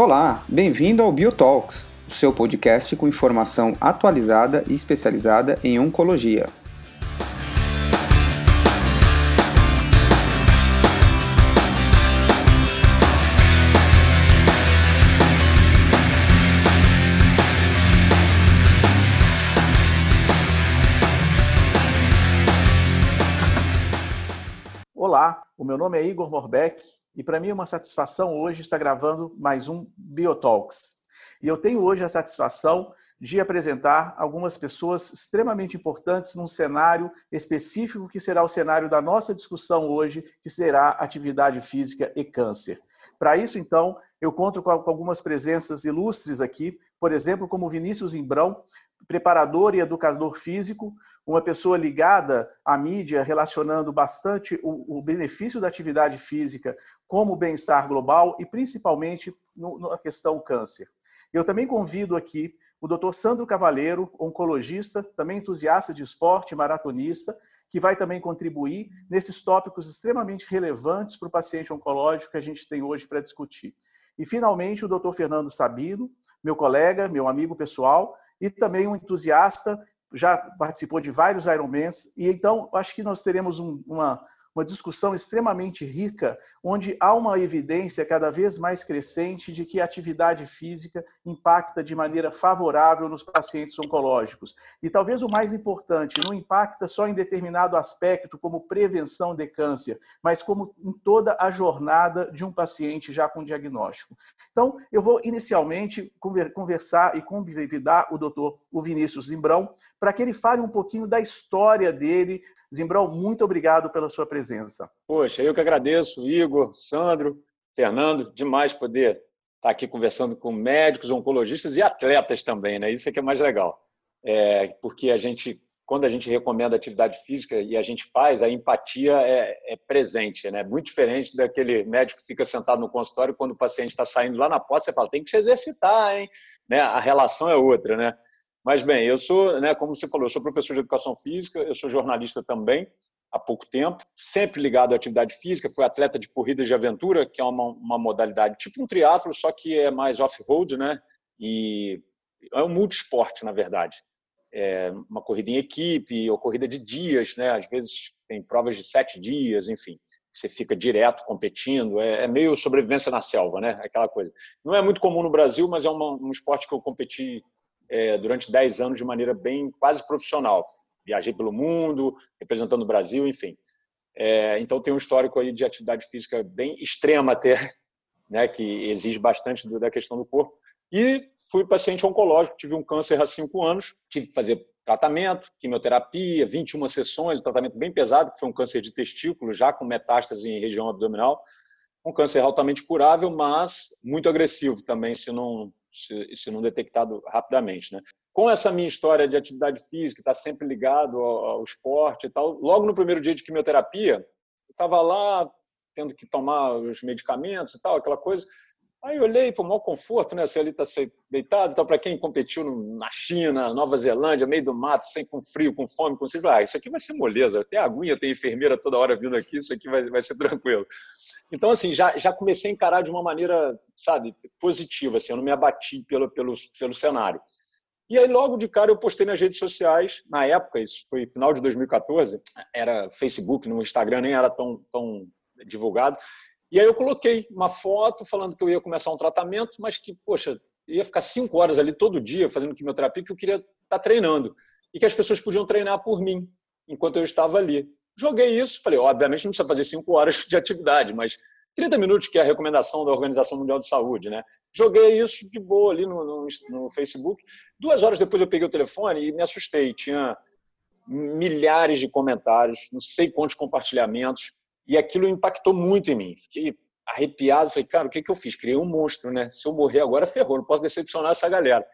Olá, bem-vindo ao BioTalks, o seu podcast com informação atualizada e especializada em oncologia. Olá, o meu nome é Igor Morbeck e para mim é uma satisfação hoje estar gravando mais um Biotalks. E eu tenho hoje a satisfação de apresentar algumas pessoas extremamente importantes num cenário específico que será o cenário da nossa discussão hoje, que será atividade física e câncer. Para isso, então, eu conto com algumas presenças ilustres aqui, por exemplo, como Vinícius Imbrão, preparador e educador físico, uma pessoa ligada à mídia, relacionando bastante o, o benefício da atividade física como bem-estar global e principalmente na questão câncer. Eu também convido aqui o Dr. Sandro Cavaleiro, oncologista, também entusiasta de esporte, maratonista, que vai também contribuir nesses tópicos extremamente relevantes para o paciente oncológico que a gente tem hoje para discutir. E, finalmente, o Dr. Fernando Sabino, meu colega, meu amigo pessoal, e também um entusiasta já participou de vários Ironmans, e então acho que nós teremos um, uma, uma discussão extremamente rica, onde há uma evidência cada vez mais crescente de que a atividade física impacta de maneira favorável nos pacientes oncológicos. E talvez o mais importante, não impacta só em determinado aspecto, como prevenção de câncer, mas como em toda a jornada de um paciente já com diagnóstico. Então, eu vou inicialmente conversar e convidar o doutor Vinícius Zimbrão para que ele fale um pouquinho da história dele, Zimbrão, muito obrigado pela sua presença. Poxa, eu que agradeço, Igor, Sandro, Fernando, demais poder estar aqui conversando com médicos, oncologistas e atletas também, né? Isso é que é mais legal. É, porque a gente, quando a gente recomenda atividade física e a gente faz, a empatia é, é presente, né? Muito diferente daquele médico que fica sentado no consultório quando o paciente está saindo lá na porta, você fala, tem que se exercitar, hein? Né? A relação é outra, né? Mas, bem, eu sou, né, como você falou, eu sou professor de educação física, eu sou jornalista também, há pouco tempo, sempre ligado à atividade física, fui atleta de corridas de aventura, que é uma, uma modalidade tipo um triatlo, só que é mais off-road, né? E é um multisporte, na verdade. É uma corrida em equipe, ou corrida de dias, né? Às vezes tem provas de sete dias, enfim. Você fica direto competindo, é, é meio sobrevivência na selva, né? Aquela coisa. Não é muito comum no Brasil, mas é um esporte que eu competi é, durante 10 anos de maneira bem quase profissional. Viajei pelo mundo, representando o Brasil, enfim. É, então, tem um histórico aí de atividade física bem extrema até, né, que exige bastante da questão do corpo. E fui paciente oncológico, tive um câncer há cinco anos, tive que fazer tratamento, quimioterapia, 21 sessões, tratamento bem pesado, que foi um câncer de testículo, já com metástase em região abdominal. Um câncer altamente curável, mas muito agressivo também, se não, se, se não detectado rapidamente. Né? Com essa minha história de atividade física, estar tá sempre ligado ao, ao, esporte e tal, logo no primeiro dia de quimioterapia, eu estava lá tendo que tomar os medicamentos e tal, aquela coisa. Aí olhei o maior conforto, né? Você ali está deitado, então para quem competiu na China, Nova Zelândia, meio do mato, sem com frio, com fome, com sede, ah, isso aqui vai ser moleza. Tem aguinha, tem enfermeira toda hora vindo aqui, isso aqui vai, vai ser tranquilo. Então, assim, já, já comecei a encarar de uma maneira, sabe, positiva, assim, eu não me abati pelo, pelo, pelo cenário. E aí, logo de cara, eu postei nas redes sociais, na época, isso foi final de 2014, era Facebook, no Instagram nem era tão, tão divulgado, e aí eu coloquei uma foto falando que eu ia começar um tratamento, mas que, poxa, ia ficar cinco horas ali todo dia fazendo quimioterapia, que eu queria estar tá treinando. E que as pessoas podiam treinar por mim, enquanto eu estava ali. Joguei isso, falei, obviamente não precisa fazer cinco horas de atividade, mas 30 minutos, que é a recomendação da Organização Mundial de Saúde, né? Joguei isso de boa ali no, no, no, Facebook. Duas horas depois eu peguei o telefone e me assustei. Tinha milhares de comentários, não sei quantos compartilhamentos, e aquilo impactou muito em mim. Fiquei arrepiado, falei, cara, o que, que eu fiz? Criei um monstro, né? Se eu morrer agora, ferrou, não posso decepcionar essa galera.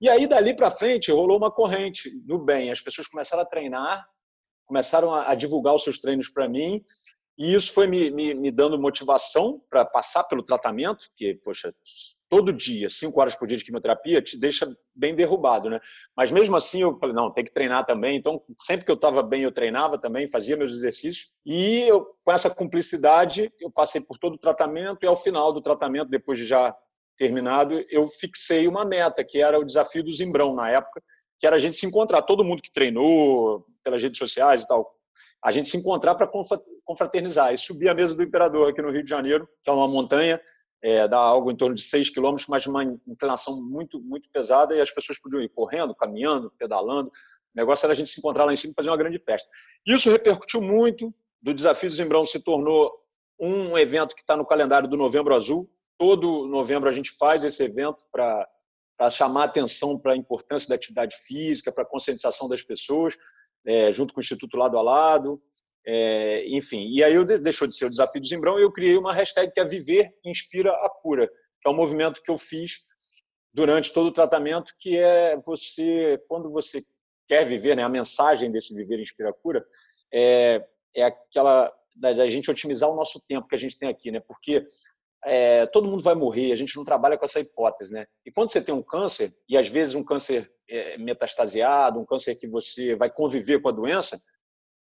E aí, dali para frente, rolou uma corrente no bem. As pessoas começaram a treinar começaram a, divulgar os seus treinos para mim, e isso foi me, me, me dando motivação para passar pelo tratamento, que, poxa, todo dia, cinco horas por dia de quimioterapia, te deixa bem derrubado, né? Mas mesmo assim, eu falei, não, tem que treinar também. Então, sempre que eu estava bem, eu treinava também, fazia meus exercícios. E eu, com essa cumplicidade, eu passei por todo o tratamento e ao final do tratamento, depois de já terminado, eu fixei uma meta, que era o desafio do Zimbrão na época, que era a gente se encontrar, todo mundo que treinou pelas redes sociais e tal, a gente se encontrar para confraternizar e subir a mesa do Imperador aqui no Rio de Janeiro, que é uma montanha, é, dá algo em torno de 6 quilômetros, mas uma inclinação muito, muito pesada e as pessoas podiam ir correndo, caminhando, pedalando. O negócio era a gente se encontrar lá em cima e fazer uma grande festa. Isso repercutiu muito, do Desafio do Zimbrão se tornou um evento que está no calendário do Novembro Azul. Todo novembro a gente faz esse evento para chamar atenção para a importância da atividade física, para a conscientização das pessoas, é, junto com o Instituto Lado a Lado. É, enfim, e aí eu deixou de ser o Desafio do Zimbrão e eu criei uma hashtag que é Viver Inspira a Cura, que é um movimento que eu fiz durante todo o tratamento, que é você, quando você quer viver, né, a mensagem desse Viver Inspira a Cura é, é aquela da gente otimizar o nosso tempo que a gente tem aqui, né? Porque é, todo mundo vai morrer, a gente não trabalha com essa hipótese, né? E quando você tem um câncer, e às vezes um câncer é, metastasiado, um câncer que você vai conviver com a doença,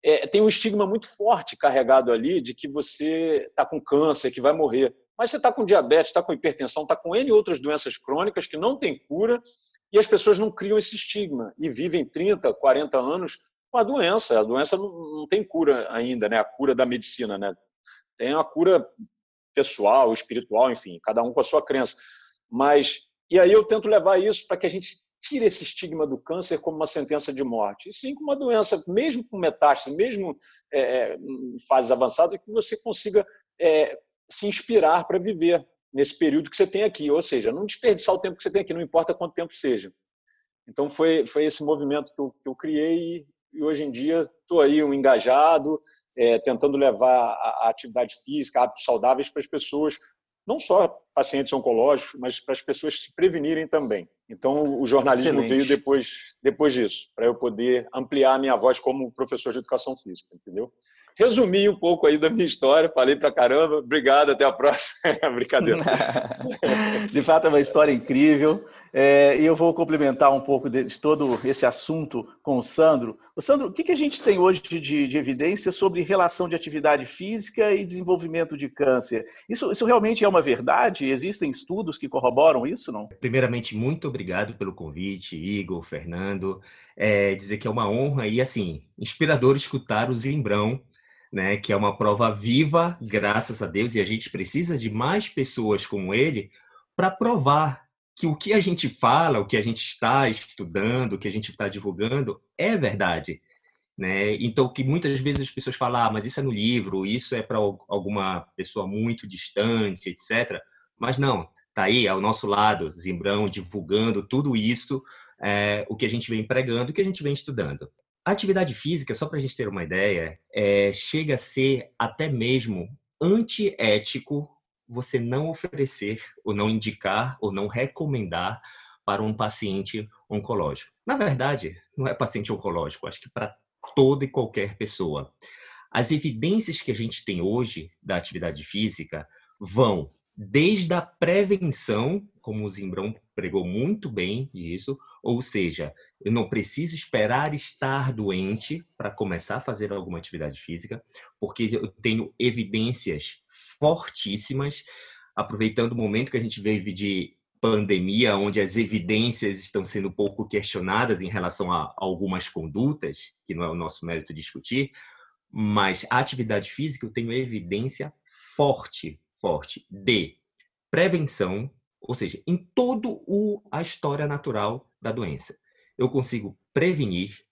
é, tem um estigma muito forte carregado ali de que você está com câncer, que vai morrer. Mas você está com diabetes, está com hipertensão, está com N outras doenças crônicas que não têm cura e as pessoas não criam esse estigma e vivem 30, 40 anos com a doença. A doença não, não tem cura ainda, né? A cura da medicina, né? Tem a cura pessoal, espiritual, enfim, cada um com a sua crença. Mas e aí eu tento levar isso para que a gente tire esse estigma do câncer como uma sentença de morte, e sim como uma doença, mesmo com metástase, mesmo é, é em fases avançadas, que você consiga é, se inspirar para viver nesse período que você tem aqui, ou seja, não desperdiçar o tempo que você tem aqui, não importa quanto tempo seja. Então foi foi esse movimento que eu, que eu criei e hoje em dia estou aí um engajado, é, tentando levar a, a, atividade física, hábitos saudáveis para as pessoas, não só pacientes oncológicos, mas para as pessoas se prevenirem também. Então, o jornalismo Excelente. veio depois, depois disso, para eu poder ampliar a minha voz como professor de educação física, entendeu? Resumi um pouco aí da minha história, falei para caramba. Obrigado, até a próxima. Brincadeira. de fato, é uma história incrível. É, e eu vou complementar um pouco de, de, todo esse assunto com o Sandro. O Sandro, o que, que a gente tem hoje de, de, evidência sobre relação de atividade física e desenvolvimento de câncer? Isso, isso realmente é uma verdade? Existem estudos que corroboram isso, não? Primeiramente, muito obrigado pelo convite, Igor, Fernando. É, dizer que é uma honra e, assim, inspirador escutar o Zimbrão né, que é uma prova viva, graças a Deus, e a gente precisa de mais pessoas como ele para provar que o que a gente fala, o que a gente está estudando, o que a gente está divulgando é verdade. Né? Então, que muitas vezes as pessoas falam, ah, mas isso é no livro, isso é para alguma pessoa muito distante, etc. Mas não, tá aí ao nosso lado, Zimbrão, divulgando tudo isso, é, o que a gente vem pregando, o que a gente vem estudando. A atividade física, só para a gente ter uma ideia, é, chega a ser até mesmo antiético você não oferecer, ou não indicar, ou não recomendar para um paciente oncológico. Na verdade, não é paciente oncológico, acho que para toda e qualquer pessoa. As evidências que a gente tem hoje da atividade física vão desde a prevenção, como o Zimbrão pregou muito bem isso, ou seja, eu não preciso esperar estar doente para começar a fazer alguma atividade física, porque eu tenho evidências fortíssimas, aproveitando o momento que a gente vive de pandemia, onde as evidências estão sendo pouco questionadas em relação a algumas condutas, que não é o nosso mérito discutir, mas a atividade física eu tenho evidência forte forte de prevenção, ou seja, em todo o a história natural da doença. Eu consigo prevenir,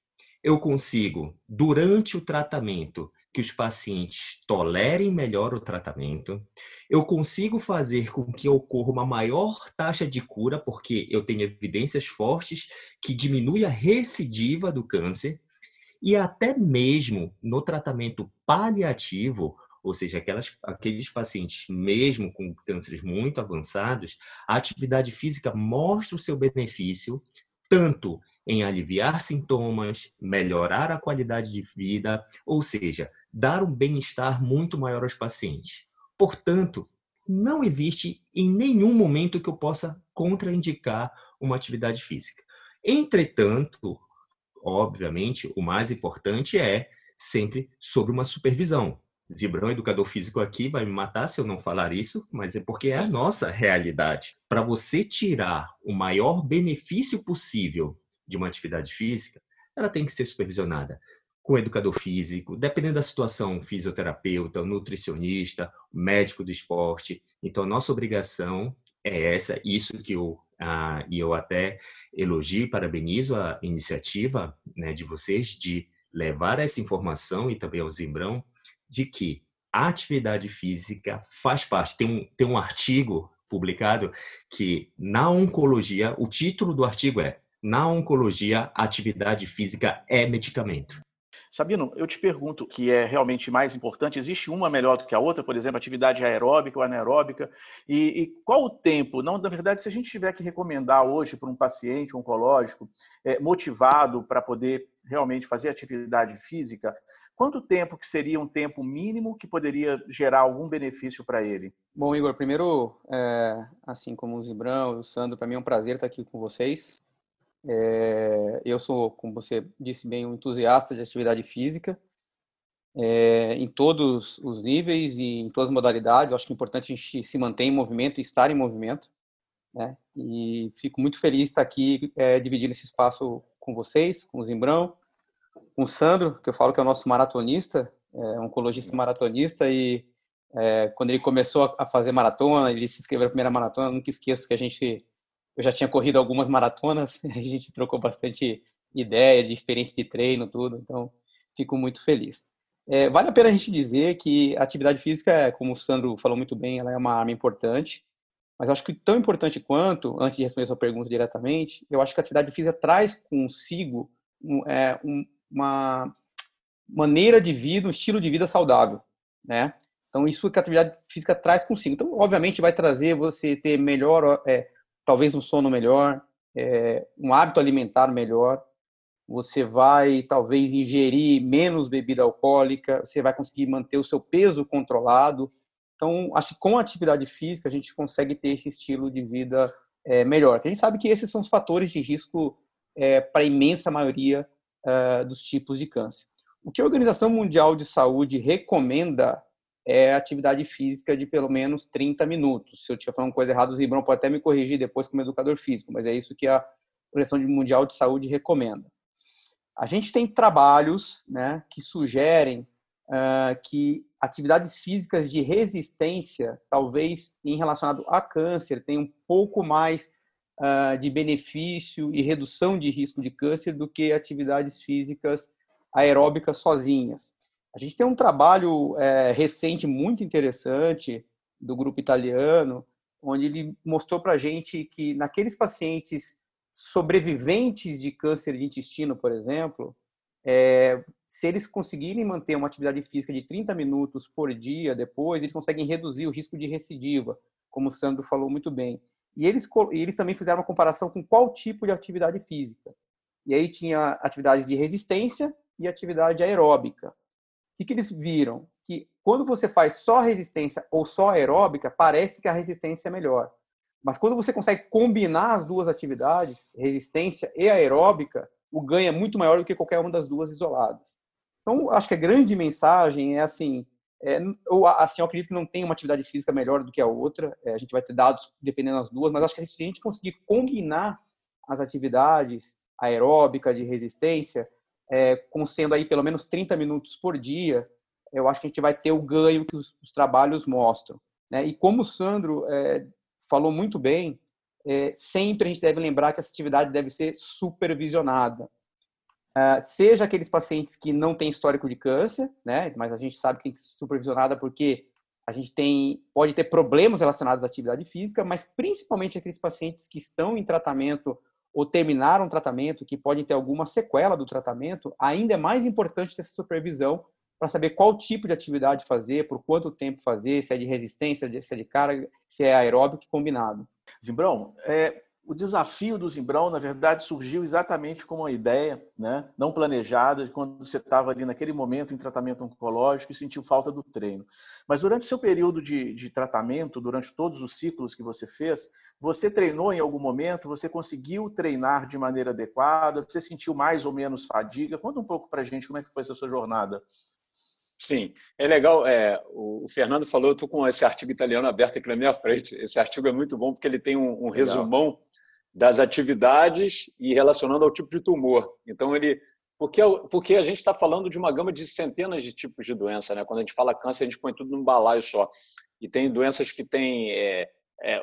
eu consigo durante o tratamento que os pacientes tolerem melhor o tratamento, eu consigo fazer com que ocorra uma maior taxa de cura, porque eu tenho evidências fortes que diminui a recidiva do câncer, e até mesmo no tratamento paliativo, ou seja, aquelas, aqueles pacientes, mesmo com cânceres muito avançados, a atividade física mostra o seu benefício tanto em aliviar sintomas, melhorar a qualidade de vida, ou seja, dar um bem-estar muito maior aos pacientes. Portanto, não existe em nenhum momento que eu possa contraindicar uma atividade física. Entretanto, obviamente, o mais importante é sempre sobre uma supervisão. Zibrão, educador físico aqui, vai me matar se eu não falar isso, mas é porque é a nossa realidade. Para você tirar o maior benefício possível de uma atividade física, ela tem que ser supervisionada com educador físico, dependendo da situação, fisioterapeuta, nutricionista, médico do esporte. Então, nossa obrigação é essa, isso que eu ah, e eu até elogio e parabenizo a iniciativa né, de vocês de levar essa informação e também ao Zimbrão de que a atividade física faz parte. Tem um, tem um artigo publicado que na oncologia, o título do artigo é Na oncologia, atividade física é medicamento. Sabino, eu te pergunto que é realmente mais importante, existe uma melhor do que a outra, por exemplo, atividade aeróbica ou anaeróbica, e, e qual o tempo? Não, na verdade, se a gente tiver que recomendar hoje para um paciente oncológico é, motivado para poder realmente fazer atividade física, quanto tempo que seria um tempo mínimo que poderia gerar algum benefício para ele? Bom, Igor, primeiro, é, assim como o Zibrão o Sandro, para mim é um prazer estar aqui com vocês. É, eu sou, como você disse bem, um entusiasta de atividade física é, em todos os níveis e em todas as modalidades. Acho que é importante a gente se manter em movimento e estar em movimento. Né? E fico muito feliz de estar aqui é, dividindo esse espaço com vocês, com o Zimbrão, com o Sandro, que eu falo que é o nosso maratonista, é, oncologista maratonista, e é, quando ele começou a fazer maratona, ele se inscreveu na primeira maratona, nunca esqueço que a gente eu já tinha corrido algumas maratonas, a gente trocou bastante ideia de experiência de treino, tudo, então fico muito feliz. É, vale a pena a gente dizer que a atividade física, como o Sandro falou muito bem, ela é uma arma importante, mas acho que tão importante quanto, antes de responder a sua pergunta diretamente, eu acho que a atividade física traz consigo um, é, um, uma maneira de vida, um estilo de vida saudável, né? Então, isso que a atividade física traz consigo. Então, obviamente, vai trazer você ter melhor é, talvez um sono melhor, é, um hábito alimentar melhor, você vai talvez ingerir menos bebida alcoólica, você vai conseguir manter o seu peso controlado. Então, acho que com a atividade física a gente consegue ter esse estilo de vida é, melhor. A gente sabe que esses são os fatores de risco é, para a imensa maioria é, dos tipos de câncer. O que a Organização Mundial de Saúde recomenda é atividade física de pelo menos 30 minutos. Se eu estiver falando coisa errada, o Zibrão pode até me corrigir depois como educador físico, mas é isso que a Organização Mundial de Saúde recomenda. A gente tem trabalhos né, que sugerem uh, que atividades físicas de resistência, talvez em relacionado a câncer, tenham um pouco mais uh, de benefício e redução de risco de câncer do que atividades físicas aeróbicas sozinhas. A gente tem um trabalho é, recente muito interessante do grupo italiano, onde ele mostrou para a gente que naqueles pacientes sobreviventes de câncer de intestino, por exemplo, é, se eles conseguirem manter uma atividade física de 30 minutos por dia depois, eles conseguem reduzir o risco de recidiva, como o Sandro falou muito bem. E eles, eles também fizeram uma comparação com qual tipo de atividade física. E aí tinha atividades de resistência e atividade aeróbica que, que eles viram? Que quando você faz só resistência ou só aeróbica, parece que a resistência é melhor. Mas quando você consegue combinar as duas atividades, resistência e aeróbica, o ganho é muito maior do que qualquer uma das duas isoladas. Então, acho que a grande mensagem é assim, é, assim, eu acredito que não tem uma atividade física melhor do que a outra. É, a gente vai ter dados dependendo das duas, mas acho que se a gente conseguir combinar as atividades aeróbica de resistência, é, com sendo aí pelo menos 30 minutos por dia, eu acho que a gente vai ter o ganho que os, os trabalhos mostram. Né? E como o Sandro é, falou muito bem, é, sempre a gente deve lembrar que essa atividade deve ser supervisionada. Uh, seja aqueles pacientes que não têm histórico de câncer, né? Mas a gente sabe que tem que ser supervisionada porque a gente tem pode ter problemas relacionados à atividade física, mas principalmente aqueles pacientes que estão em tratamento ou terminaram o tratamento, que podem ter alguma sequela do tratamento, ainda é mais importante ter essa supervisão para saber qual tipo de atividade fazer, por quanto tempo fazer, se é de resistência, se é de carga, se é aeróbico combinado. Zimbrão, é, o desafio do Zimbrão, na verdade, surgiu exatamente como uma ideia, né, não planejada, quando você estava ali naquele momento em tratamento oncológico e sentiu falta do treino. Mas durante o seu período de, de tratamento, durante todos os ciclos que você fez, você treinou em algum momento? Você conseguiu treinar de maneira adequada? Você sentiu mais ou menos fadiga? Conta um pouco para a gente como é que foi essa sua jornada. Sim, é legal. É, o, Fernando falou, eu estou com esse artigo italiano aberto aqui na minha frente. Esse artigo é muito bom porque ele tem um, um resumão das atividades e relacionando ao tipo de tumor. Então, ele. Porque, porque a gente está falando de uma gama de centenas de tipos de doença. Né? Quando a gente fala câncer, a gente põe tudo num balaio só. E tem doenças que têm é, é,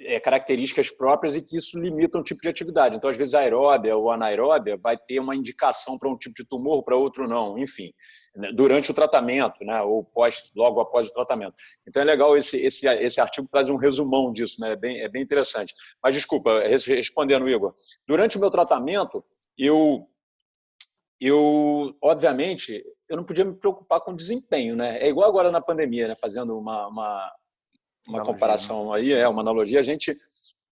é, características próprias e que isso limita um tipo de atividade. Então, às vezes, a aeróbia ou anaeróbia vai ter uma indicação para um tipo de tumor, para outro não, enfim, né, durante o tratamento, né, ou pós, logo após o tratamento. Então, é legal, esse, esse, esse artigo traz um resumão disso, né, é, bem, é bem interessante. Mas, desculpa, respondendo, Igor, durante o meu tratamento, eu, eu obviamente, eu não podia me preocupar com desempenho, né? É igual agora na pandemia, né? Fazendo uma, uma, uma comparação aí, é uma analogia, a gente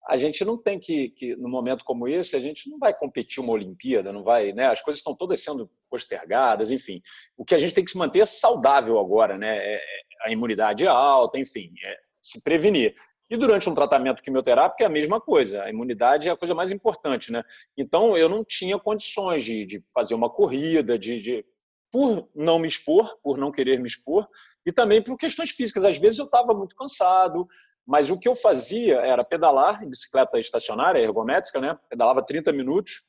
a gente não tem que, que, no momento como esse, a gente não vai competir uma Olimpíada, não vai, né? As coisas estão todas sendo postergadas, enfim. O que a gente tem que se manter é saudável agora, né? É, é a imunidade é alta, enfim, é se prevenir. E durante um tratamento quimioterápico é a mesma coisa. A imunidade é a coisa mais importante, né? Então eu não tinha condições de, de fazer uma corrida, de, de por não me expor, por não querer me expor, e também por questões físicas. Às vezes eu estava muito cansado, mas o que eu fazia era pedalar em bicicleta estacionária, ergométrica, né? pedalava 30 minutos,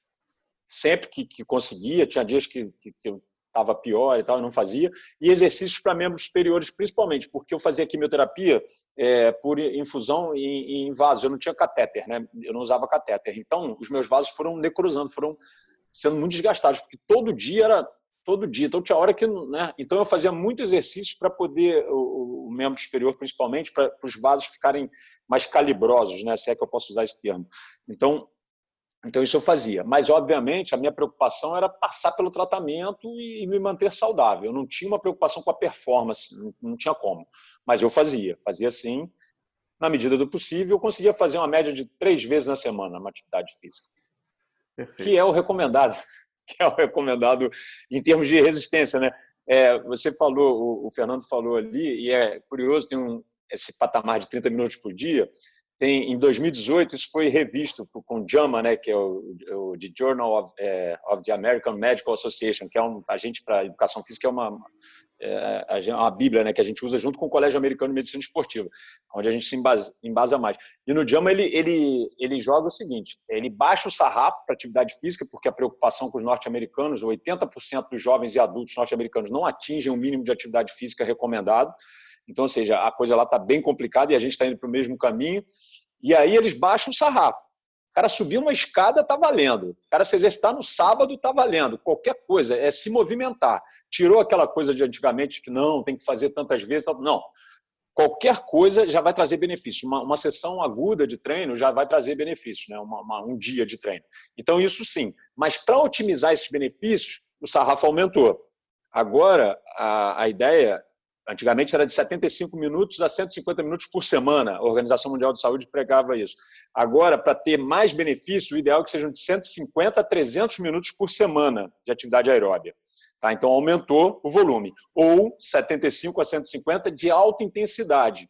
sempre que, que conseguia. Tinha dias que, que, que eu estava pior e tal, eu não fazia. E exercícios para membros superiores, principalmente, porque eu fazia quimioterapia é, por infusão em, em vasos. Eu não tinha catéter, né? eu não usava catéter. Então, os meus vasos foram necrosando, foram sendo muito desgastados, porque todo dia era todo dia. Então tinha hora que, né? Então eu fazia muito exercício para poder o, o, membro superior, principalmente, para os vasos ficarem mais calibrosos, né? Se é que eu posso usar esse termo. Então, então isso eu fazia. Mas obviamente a minha preocupação era passar pelo tratamento e, me manter saudável. Eu não tinha uma preocupação com a performance, não, tinha como. Mas eu fazia, fazia sim. Na medida do possível, eu conseguia fazer uma média de três vezes na semana uma atividade física. Perfeito. Que é o recomendado que é o recomendado em termos de resistência, né? É, você falou, o, Fernando falou ali, e é curioso, tem um, esse patamar de 30 minutos por dia. Tem, em 2018, isso foi revisto com JAMA, né, que é o, o The Journal of, é, of, the American Medical Association, que é um agente para educação física, é uma, é, uma bíblia né, que a gente usa junto com o Colégio Americano de Medicina Esportiva, onde a gente se embasa, embasa mais. E no JAMA ele, ele, ele joga o seguinte, ele baixa o sarrafo para atividade física, porque a preocupação com os norte-americanos, 80% dos jovens e adultos norte-americanos não atingem o mínimo de atividade física recomendado, então, ou seja, a coisa lá está bem complicada e a gente está indo para o mesmo caminho, e aí eles baixam o sarrafo cara subir uma escada está valendo. O cara se exercitar no sábado está valendo. Qualquer coisa, é se movimentar. Tirou aquela coisa de antigamente que não, tem que fazer tantas vezes. Não. Qualquer coisa já vai trazer benefício. Uma, uma sessão aguda de treino já vai trazer benefício, né? Uma, uma, um dia de treino. Então, isso sim. Mas para otimizar esses benefícios, o sarrafo aumentou. Agora, a, a ideia Antigamente era de 75 minutos a 150 minutos por semana. A Organização Mundial de Saúde pregava isso. Agora, para ter mais benefício, o ideal é que sejam de 150 a 300 minutos por semana de atividade aeróbia. Tá? Então, aumentou o volume. Ou 75 a 150 de alta intensidade.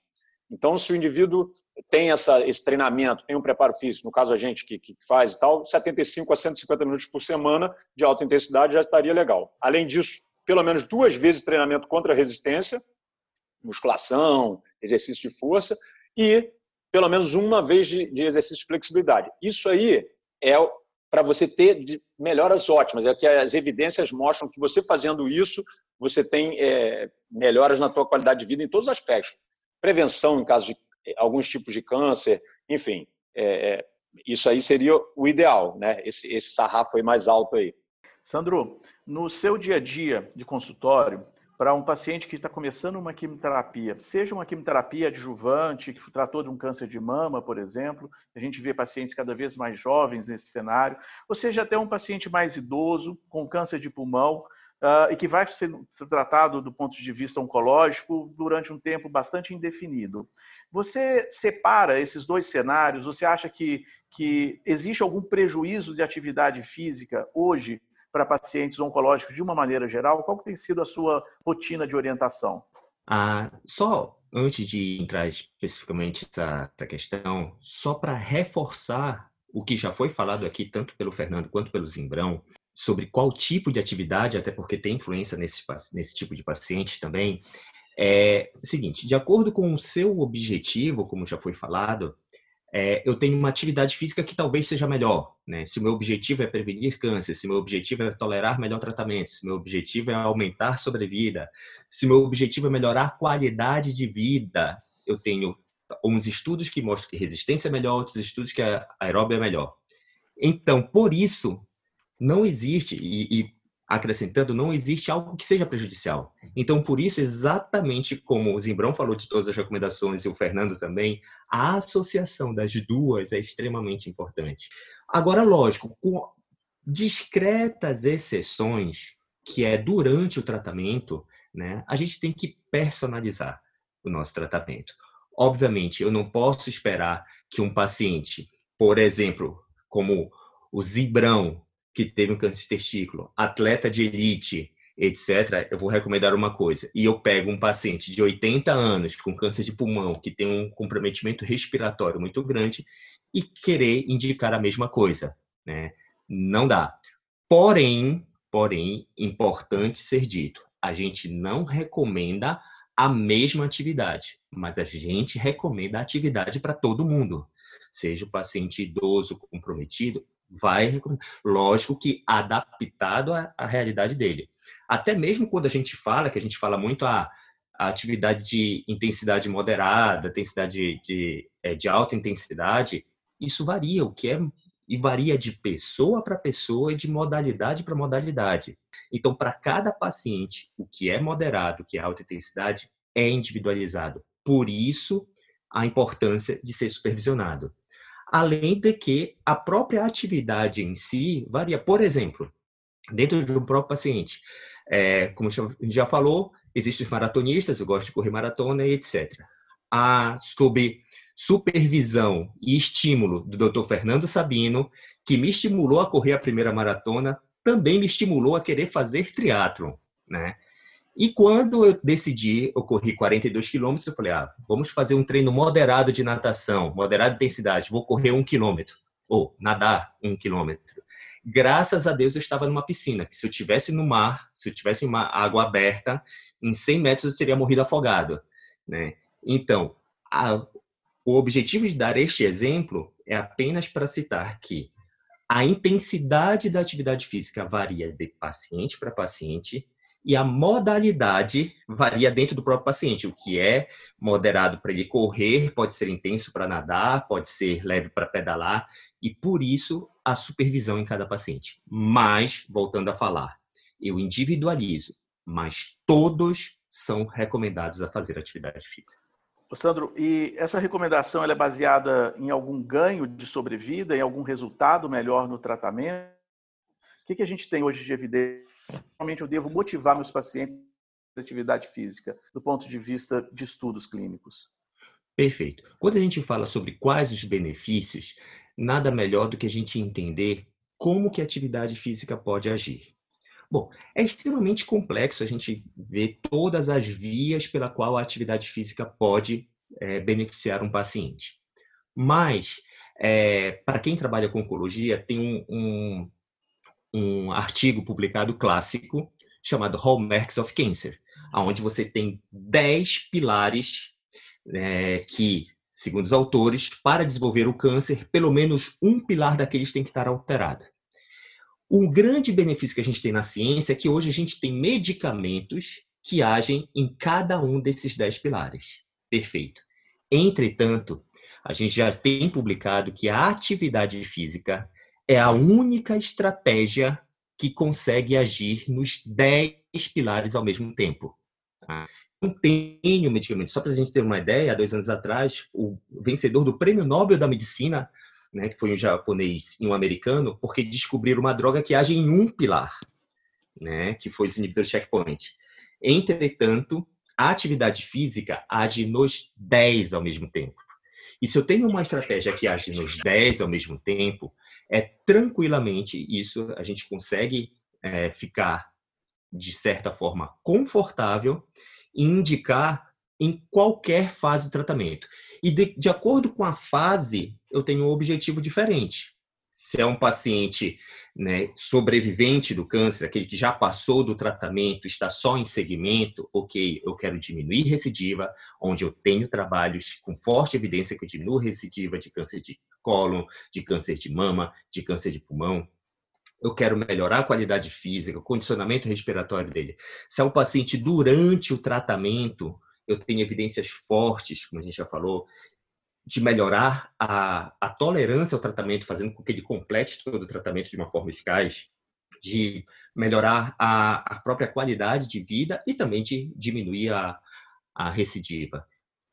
Então, se o indivíduo tem essa, esse treinamento, tem um preparo físico, no caso a gente que, que faz e tal, 75 a 150 minutos por semana de alta intensidade já estaria legal. Além disso, pelo menos duas vezes treinamento contra resistência, musculação, exercício de força, e pelo menos uma vez de, de exercício de flexibilidade. Isso aí é para você ter melhoras ótimas, é que as evidências mostram que você fazendo isso, você tem é, melhoras na tua qualidade de vida em todos os aspectos. Prevenção em caso de é, alguns tipos de câncer, enfim, é, é, isso aí seria o ideal, né? Esse, esse sarrafo aí mais alto aí. Sandro, no seu dia a dia de consultório, para um paciente que está começando uma quimioterapia, seja uma quimioterapia adjuvante, que tratou de um câncer de mama, por exemplo, a gente vê pacientes cada vez mais jovens nesse cenário, ou seja, até um paciente mais idoso, com câncer de pulmão, uh, e que vai ser, tratado do ponto de vista oncológico durante um tempo bastante indefinido. Você separa esses dois cenários? Você acha que, que existe algum prejuízo de atividade física hoje para pacientes oncológicos de uma maneira geral? Qual tem sido a sua rotina de orientação? Ah, só antes de entrar especificamente nessa questão, só para reforçar o que já foi falado aqui, tanto pelo Fernando quanto pelo Zimbrão, sobre qual tipo de atividade, até porque tem influência nesse, nesse tipo de paciente também, é o seguinte: de acordo com o seu objetivo, como já foi falado, é, eu tenho uma atividade física que talvez seja melhor. Né? Se o meu objetivo é prevenir câncer, se o meu objetivo é tolerar melhor tratamento, se o meu objetivo é aumentar sobrevida, se o meu objetivo é melhorar a qualidade de vida, eu tenho uns estudos que mostram que resistência é melhor, outros estudos que a aeróbia é melhor. Então, por isso, não existe, e, e acrescentando, não existe algo que seja prejudicial. Então, por isso, exatamente como o Zimbrão falou de todas as recomendações e o Fernando também, a associação das duas é extremamente importante. Agora, lógico, com discretas exceções, que é durante o tratamento, né, a gente tem que personalizar o nosso tratamento. Obviamente, eu não posso esperar que um paciente, por exemplo, como o Zibrão, que teve um câncer de testículo, atleta de elite, etc., eu vou recomendar uma coisa. E eu pego um paciente de 80 anos com câncer de pulmão, que tem um comprometimento respiratório muito grande, e querer indicar a mesma coisa, né? Não dá. Porém, porém, importante ser dito, a gente não recomenda a mesma atividade, mas a gente recomenda a atividade para todo mundo, seja o paciente idoso comprometido vai, lógico que adaptado à, à, realidade dele. Até mesmo quando a gente fala, que a gente fala muito a, a atividade de intensidade moderada, intensidade de, de, é, de alta intensidade, isso varia, o que é e varia de pessoa para pessoa e de modalidade para modalidade. Então, para cada paciente, o que é moderado, o que é alta intensidade, é individualizado. Por isso, a importância de ser supervisionado além de que a própria atividade em si varia. Por exemplo, dentro de um próprio paciente, é, como já falou, existem os maratonistas, eu gosto de correr maratona e etc. A, sob supervisão e estímulo do Dr. Fernando Sabino, que me estimulou a correr a primeira maratona, também me estimulou a querer fazer triatlon, né? E quando eu decidi, eu corri 42 quilômetros, eu falei, ah, vamos fazer um treino moderado de natação, moderado de intensidade, vou correr um quilômetro, ou nadar um quilômetro. Graças a Deus eu estava numa piscina, que se eu tivesse no mar, se eu tivesse uma água aberta, em 100 metros eu teria morrido afogado, né? Então, a, o objetivo de dar este exemplo é apenas para citar que a intensidade da atividade física varia de paciente para paciente, e a modalidade varia dentro do próprio paciente. O que é moderado para ele correr pode ser intenso para nadar, pode ser leve para pedalar, e por isso a supervisão em cada paciente. Mas, voltando a falar, eu individualizo, mas todos são recomendados a fazer atividade física. Sandro, e essa recomendação é baseada em algum ganho de sobrevida, em algum resultado melhor no tratamento? O que a gente tem hoje de evidência Normalmente eu devo motivar meus pacientes na atividade física, do ponto de vista de estudos clínicos. Perfeito. Quando a gente fala sobre quais os benefícios, nada melhor do que a gente entender como que a atividade física pode agir. Bom, é extremamente complexo a gente ver todas as vias pela qual a atividade física pode é, beneficiar um paciente. Mas, é, para quem trabalha com oncologia, tem um, um, um artigo publicado clássico chamado Hallmarks of Cancer, onde você tem 10 pilares é, que, segundo os autores, para desenvolver o câncer, pelo menos um pilar daqueles tem que estar alterado. Um grande benefício que a gente tem na ciência é que hoje a gente tem medicamentos que agem em cada um desses 10 pilares. Perfeito. Entretanto, a gente já tem publicado que a atividade física é a única estratégia que consegue agir nos 10 pilares ao mesmo tempo. Tá? Não tem medicamento. Só para a gente ter uma ideia, há dois anos atrás, o vencedor do Prêmio Nobel da Medicina, né, que foi um japonês e um americano, porque descobriram uma droga que age em um pilar, né, que foi os inibidores checkpoint. Entretanto, a atividade física age nos 10 ao mesmo tempo. E se eu tenho uma estratégia que age nos 10 ao mesmo tempo, é tranquilamente isso a gente consegue é, ficar de certa forma confortável e indicar em qualquer fase do tratamento. E de, de acordo com a fase, eu tenho um objetivo diferente. Se é um paciente né, sobrevivente do câncer, aquele que já passou do tratamento, está só em segmento, ok, eu quero diminuir recidiva, onde eu tenho trabalhos com forte evidência que eu diminuo recidiva de câncer de cólon, de câncer de mama, de câncer de pulmão. Eu quero melhorar a qualidade física, o condicionamento respiratório dele. Se é um paciente durante o tratamento, eu tenho evidências fortes, como a gente já falou, de melhorar a, a tolerância ao tratamento, fazendo com que ele complete todo o tratamento de uma forma eficaz, de melhorar a, a própria qualidade de vida e também de diminuir a, a recidiva.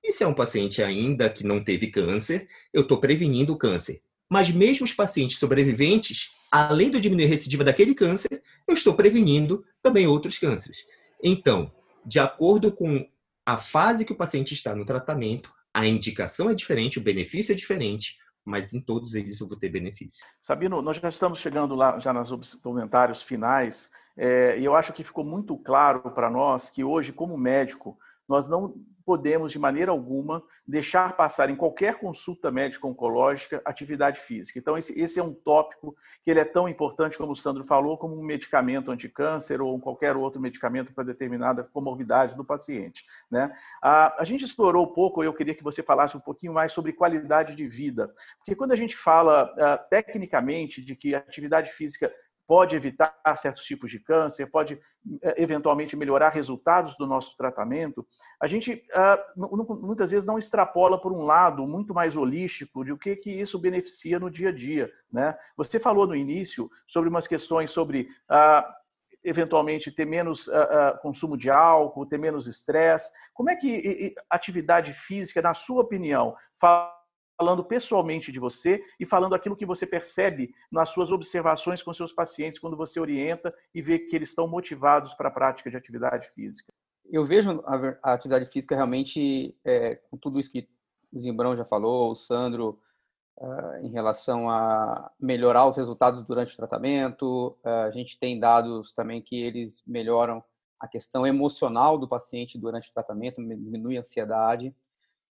E se é um paciente ainda que não teve câncer, eu estou prevenindo o câncer. Mas mesmo os pacientes sobreviventes, além de diminuir a recidiva daquele câncer, eu estou prevenindo também outros cânceres. Então, de acordo com a fase que o paciente está no tratamento, a indicação é diferente, o benefício é diferente, mas em todos eles eu vou ter benefício. Sabino, nós já estamos chegando lá já nos comentários finais, é, e eu acho que ficou muito claro para nós que hoje, como médico, nós não podemos, de maneira alguma, deixar passar em qualquer consulta médica oncológica atividade física. Então, esse, é um tópico que ele é tão importante, como o Sandro falou, como um medicamento anticâncer ou qualquer outro medicamento para determinada comorbidade do paciente. Né? A, a gente explorou pouco, eu queria que você falasse um pouquinho mais sobre qualidade de vida. Porque quando a gente fala uh, tecnicamente de que atividade física pode evitar certos tipos de câncer, pode eh, eventualmente melhorar resultados do nosso tratamento, a gente ah, muitas vezes não extrapola por um lado muito mais holístico de o que, que isso beneficia no dia a dia. Né? Você falou no início sobre umas questões sobre ah, eventualmente ter menos ah, consumo de álcool, ter menos estresse. Como é que atividade física, na sua opinião, falando pessoalmente de você e falando aquilo que você percebe nas suas observações com seus pacientes quando você orienta e vê que eles estão motivados para a prática de atividade física. Eu vejo a, atividade física realmente, é, com tudo isso que o Zimbrão já falou, o Sandro, uh, em relação a melhorar os resultados durante o tratamento. Uh, a gente tem dados também que eles melhoram a questão emocional do paciente durante o tratamento, diminui a ansiedade.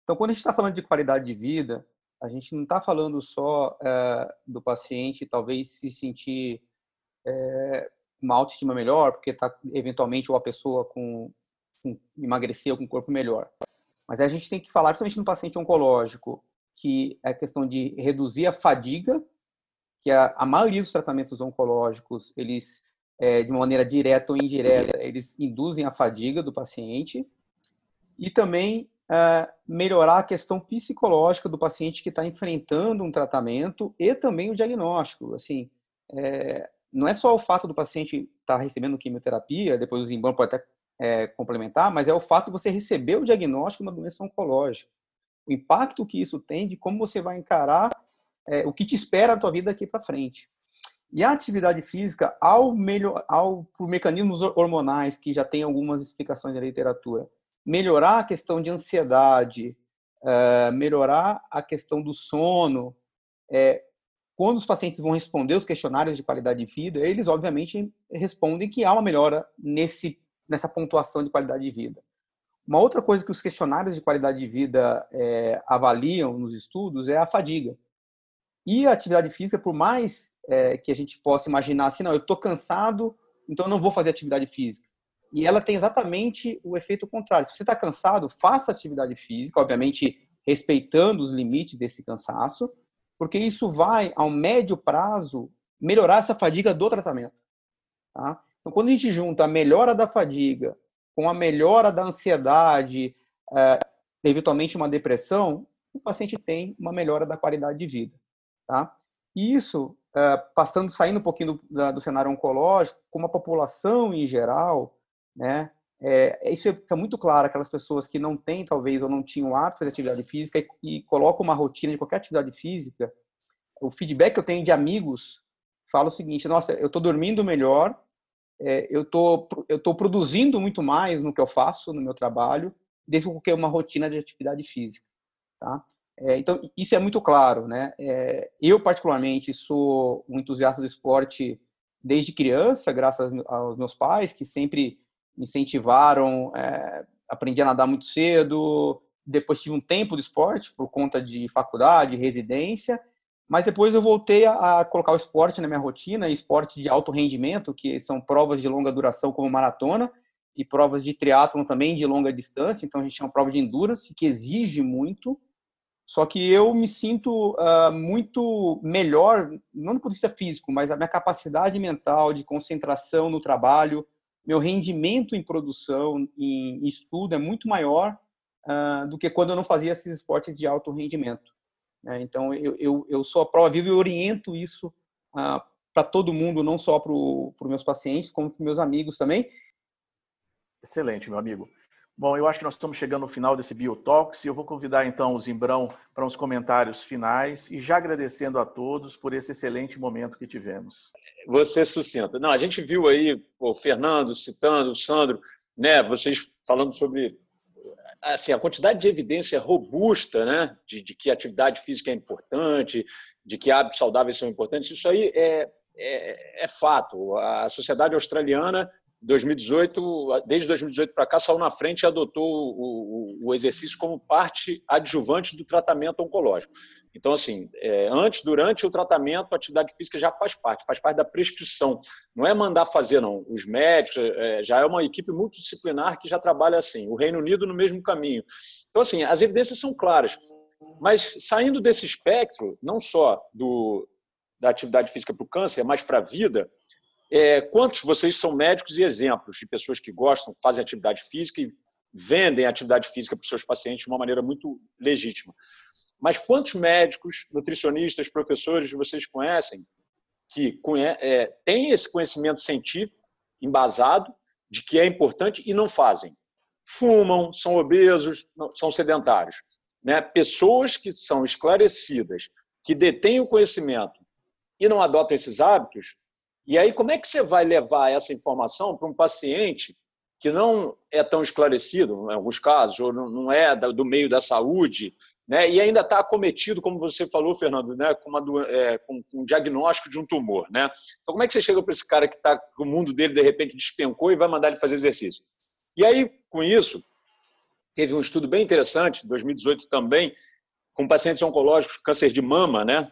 Então, quando a gente está falando de qualidade de vida, a gente não está falando só é, do paciente talvez se sentir é, uma autoestima melhor, porque está eventualmente ou a pessoa com, com emagrecer com um corpo melhor. Mas a gente tem que falar, principalmente no paciente oncológico, que é a questão de reduzir a fadiga, que a, a maioria dos tratamentos oncológicos, eles, é, de uma maneira direta ou indireta, eles induzem a fadiga do paciente. E também é, melhorar a questão psicológica do paciente que está enfrentando um tratamento e também o diagnóstico. Assim, é, não é só o fato do paciente estar tá recebendo quimioterapia, depois o Zimbão pode até é, complementar, mas é o fato de você receber o diagnóstico de uma doença oncológica. O impacto que isso tem de como você vai encarar é, o que te espera na tua vida daqui para frente. E a atividade física, ao, melhor, ao por mecanismos hormonais, que já tem algumas explicações na literatura, melhorar a questão de ansiedade, uh, melhorar a questão do sono. É, quando os pacientes vão responder os questionários de qualidade de vida, eles obviamente respondem que há uma melhora nesse, nessa pontuação de qualidade de vida. Uma outra coisa que os questionários de qualidade de vida é, avaliam nos estudos é a fadiga. E a atividade física, por mais é, que a gente possa imaginar assim, não, eu estou cansado, então não vou fazer atividade física. E ela tem exatamente o efeito contrário. Se você está cansado, faça atividade física, obviamente respeitando os limites desse cansaço, porque isso vai, ao médio prazo, melhorar essa fadiga do tratamento. Tá? Então, quando a gente junta a melhora da fadiga com a melhora da ansiedade, é, eventualmente uma depressão, o paciente tem uma melhora da qualidade de vida. Tá? E isso, é, passando, saindo um pouquinho do, do cenário oncológico, com a população em geral, né? É, isso fica muito claro, aquelas pessoas que não têm, talvez, ou não tinham hábito de atividade física e, e colocam uma rotina de qualquer atividade física, o feedback que eu tenho de amigos fala o seguinte, nossa, eu estou dormindo melhor, é, eu tô, tô produzindo muito mais no que eu faço, no meu trabalho, desde que eu uma rotina de atividade física, tá? É, então, isso é muito claro, né? É, eu, particularmente, sou um entusiasta do esporte desde criança, graças aos meus pais, que sempre me incentivaram, é, aprendi a nadar muito cedo, depois tive um tempo do esporte por conta de faculdade, residência, Mas depois eu voltei a, a, colocar o esporte na minha rotina, esporte de alto rendimento, que são provas de longa duração como maratona e provas de triatlon também de longa distância. Então a gente uma prova de endurance que exige muito. Só que eu me sinto uh, muito melhor, não do ponto de vista físico, mas a minha capacidade mental de concentração no trabalho, meu rendimento em produção, em estudo é muito maior uh, do que quando eu não fazia esses esportes de alto rendimento. Né? Então, eu, eu, eu sou a prova viva e oriento isso uh, para todo mundo, não só para os meus pacientes, como para meus amigos também. Excelente, meu amigo. Bom, eu acho que nós estamos chegando ao final desse Biotalks e eu vou convidar então o Zimbrão para uns comentários finais e já agradecendo a todos por esse excelente momento que tivemos. Você sucinta. Não, a gente viu aí o Fernando citando, o Sandro, né, vocês falando sobre assim, a quantidade de evidência robusta né, de, de que atividade física é importante, de que hábitos saudáveis são importantes, isso aí é, é, é fato. A Sociedade Australiana 2018, desde 2018 para cá, saiu na frente e adotou o, o, o, exercício como parte adjuvante do tratamento oncológico. Então, assim, é, antes, durante o tratamento, a atividade física já faz parte, faz parte da prescrição. Não é mandar fazer, não. Os médicos, é, já é uma equipe multidisciplinar que já trabalha assim. O Reino Unido no mesmo caminho. Então, assim, as evidências são claras. Mas saindo desse espectro, não só do, da atividade física para o câncer, mas para a vida, é, quantos vocês são médicos e exemplos de pessoas que gostam, fazem atividade física e vendem atividade física para os seus pacientes de uma maneira muito legítima? Mas quantos médicos, nutricionistas, professores vocês conhecem que é, têm esse conhecimento científico embasado de que é importante e não fazem? Fumam, são obesos, são sedentários. Né? Pessoas que são esclarecidas, que detêm o conhecimento e não adotam esses hábitos, e aí, como é que você vai levar essa informação para um paciente que não é tão esclarecido, em alguns casos, ou não é do meio da saúde, né? e ainda está acometido, como você falou, Fernando, né? com, uma, é, com, um diagnóstico de um tumor. Né? Então, como é que você chega para esse cara que está o mundo dele, de repente, despencou e vai mandar ele fazer exercício? E aí, com isso, teve um estudo bem interessante, em 2018 também, com pacientes oncológicos, câncer de mama, né?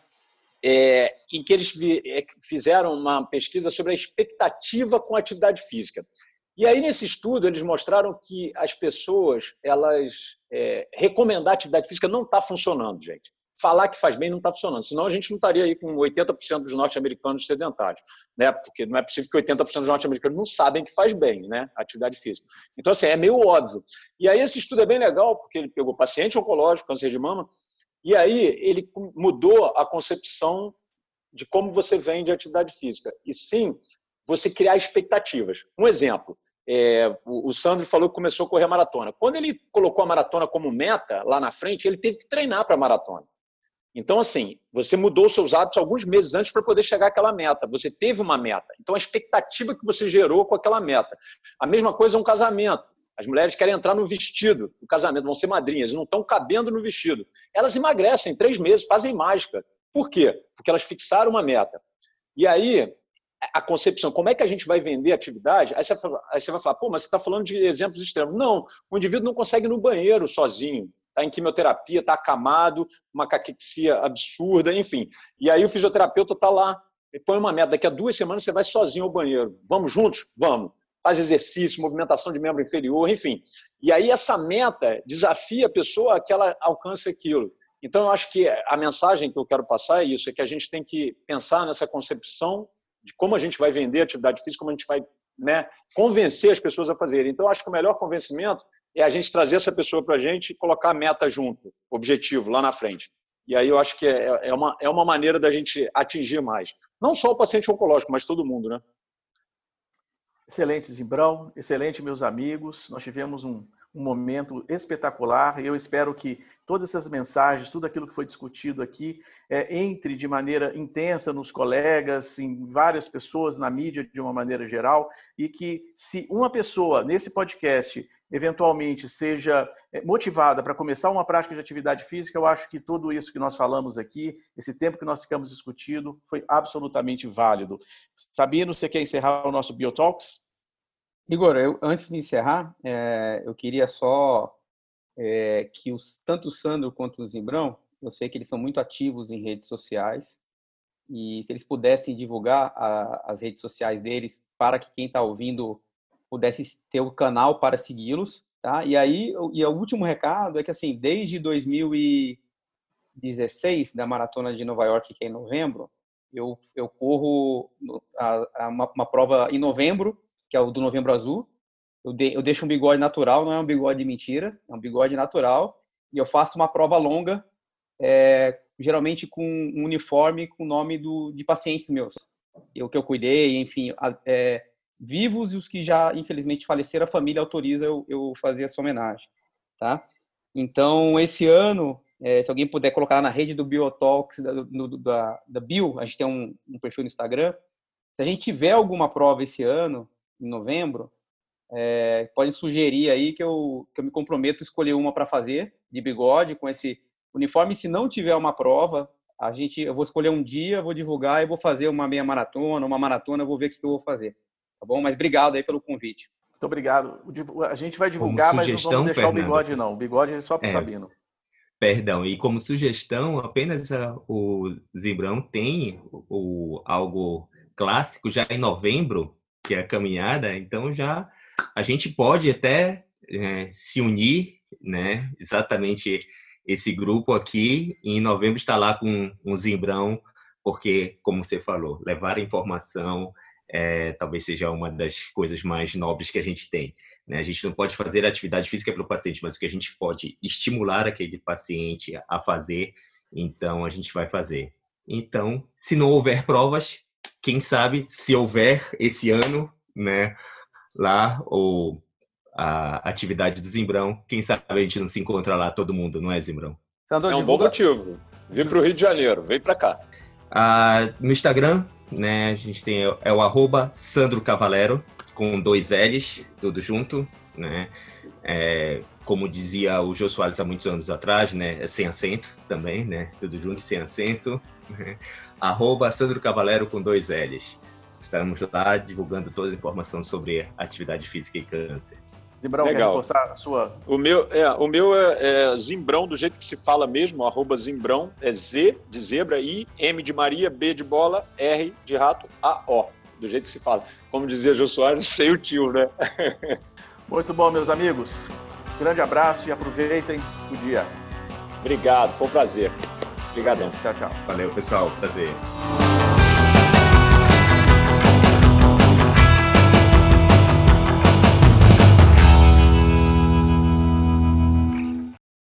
É, em que eles é, fizeram uma pesquisa sobre a expectativa com a atividade física. E aí, nesse estudo, eles mostraram que as pessoas, elas é, recomendar atividade física não está funcionando, gente. Falar que faz bem não está funcionando, senão a gente não estaria aí com 80% dos norte-americanos sedentários, né? Porque não é possível que 80% dos norte-americanos não sabem que faz bem, né? Atividade física. Então, assim, é meio óbvio. E aí, esse estudo é bem legal, porque ele pegou paciente oncológico, câncer de mama, e aí ele mudou a concepção de como você vende atividade física. E sim, você criar expectativas. Um exemplo, é, o Sandro falou que começou a correr maratona. Quando ele colocou a maratona como meta lá na frente, ele teve que treinar para a maratona. Então, assim, você mudou seus hábitos alguns meses antes para poder chegar àquela meta. Você teve uma meta. Então, a expectativa que você gerou com aquela meta. A mesma coisa é um casamento. As mulheres querem entrar no vestido do casamento, vão ser madrinhas, não estão cabendo no vestido. Elas emagrecem três meses, fazem mágica. Por quê? Porque elas fixaram uma meta. E aí, a concepção, como é que a gente vai vender atividade? Aí você, vai falar, pô, mas você está falando de exemplos extremos. Não, o indivíduo não consegue ir no banheiro sozinho. Está em quimioterapia, está acamado, uma caquexia absurda, enfim. E aí o fisioterapeuta está lá, põe uma meta, daqui a duas semanas você vai sozinho ao banheiro. Vamos juntos? Vamos faz exercício, movimentação de membro inferior, enfim. E aí essa meta desafia a pessoa a que ela alcance aquilo. Então, eu acho que a mensagem que eu quero passar é isso, é que a gente tem que pensar nessa concepção de como a gente vai vender atividade física, como a gente vai né, convencer as pessoas a fazerem. Então, eu acho que o melhor convencimento é a gente trazer essa pessoa para a gente e colocar a meta junto, objetivo, lá na frente. E aí eu acho que é, é uma, é uma maneira da gente atingir mais. Não só o paciente oncológico, mas todo mundo, né? Excelente, Zimbrão. Excelente, meus amigos. Nós tivemos um, um momento espetacular e eu espero que todas essas mensagens, tudo aquilo que foi discutido aqui, é, entre de maneira intensa nos colegas, em várias pessoas, na mídia de uma maneira geral, e que se uma pessoa nesse podcast eventualmente seja é, motivada para começar uma prática de atividade física, eu acho que tudo isso que nós falamos aqui, esse tempo que nós ficamos discutindo, foi absolutamente válido. Sabino, você quer encerrar o nosso Biotalks? Igor, eu, antes de encerrar, é, eu queria só é, que os, tanto o Sandro quanto o Zimbrão Eu sei que eles são muito ativos em redes sociais e se eles pudessem divulgar a, as redes sociais deles para que quem está ouvindo pudesse ter o canal para segui-los, tá? E aí, e o último recado é que assim, desde 2016 da maratona de Nova York, que é em novembro, eu, eu corro a, a uma, uma, prova em novembro, que é o do Novembro Azul. Eu, de, eu deixo um bigode natural, não é um bigode de mentira, é um bigode natural. E eu faço uma prova longa, é, geralmente com um uniforme com o nome do, de pacientes meus. Eu que eu cuidei, enfim, é, vivos e os que já infelizmente faleceram, a família autoriza eu, eu fazer essa homenagem, tá? Então, esse ano, é, se alguém puder colocar na rede do Biotalks, da, da, da Bio, a gente tem um, um, perfil no Instagram. Se a gente tiver alguma prova esse ano, em novembro, é, podem sugerir aí que eu, que eu me comprometo a escolher uma para fazer, de bigode, com esse uniforme. Se não tiver uma prova, a gente, eu vou escolher um dia, vou divulgar e vou fazer uma meia maratona, uma maratona, vou ver o que eu vou fazer. Tá bom? Mas obrigado aí pelo convite. Muito obrigado. A gente vai divulgar, mas não vamos deixar Fernando, o bigode, não. O bigode é só para o é. Sabino. Perdão, e como sugestão, apenas a, o Zibrão tem o, algo clássico já em novembro, que é a caminhada, então já a gente pode até é, se unir, né? Exatamente esse grupo aqui, em novembro está lá com um Zimbrão, porque, como você falou, levar informação é, talvez seja uma das coisas mais nobres que a gente tem. Né? A gente não pode fazer atividade física para o paciente, mas o que a gente pode estimular aquele paciente a fazer, então a gente vai fazer. Então, se não houver provas, quem sabe, se houver esse ano, né, lá, ou a atividade do Zimbrão, quem sabe a gente não se encontra lá todo mundo, não é, Zimbrão? é um bom motivo. Vem para o Rio de Janeiro, vem para cá. Ah, no Instagram, né, a gente tem é o arroba Sandro Cavalero, com dois L's, tudo junto, né? É, como dizia o Jô Soares há muitos anos atrás, né? É sem acento também, né? Tudo junto sem acento. Né? Arroba Sandro Cavalero com dois L's. Estamos lá divulgando toda a informação sobre atividade física e câncer. Zimbrão, Legal. quer reforçar a sua? O meu, é, o meu é, é Zimbrão, do jeito que se fala mesmo, arroba Zimbrão, é Z de zebra, I, M de Maria, B de bola, R de rato, A, O do jeito que se fala. Como dizia Jô Soares, sei o tio, né? Muito bom, meus amigos. Grande abraço e aproveitem o dia. Obrigado, foi um prazer. Obrigadão. Tchau, tchau. Valeu, pessoal. Prazer.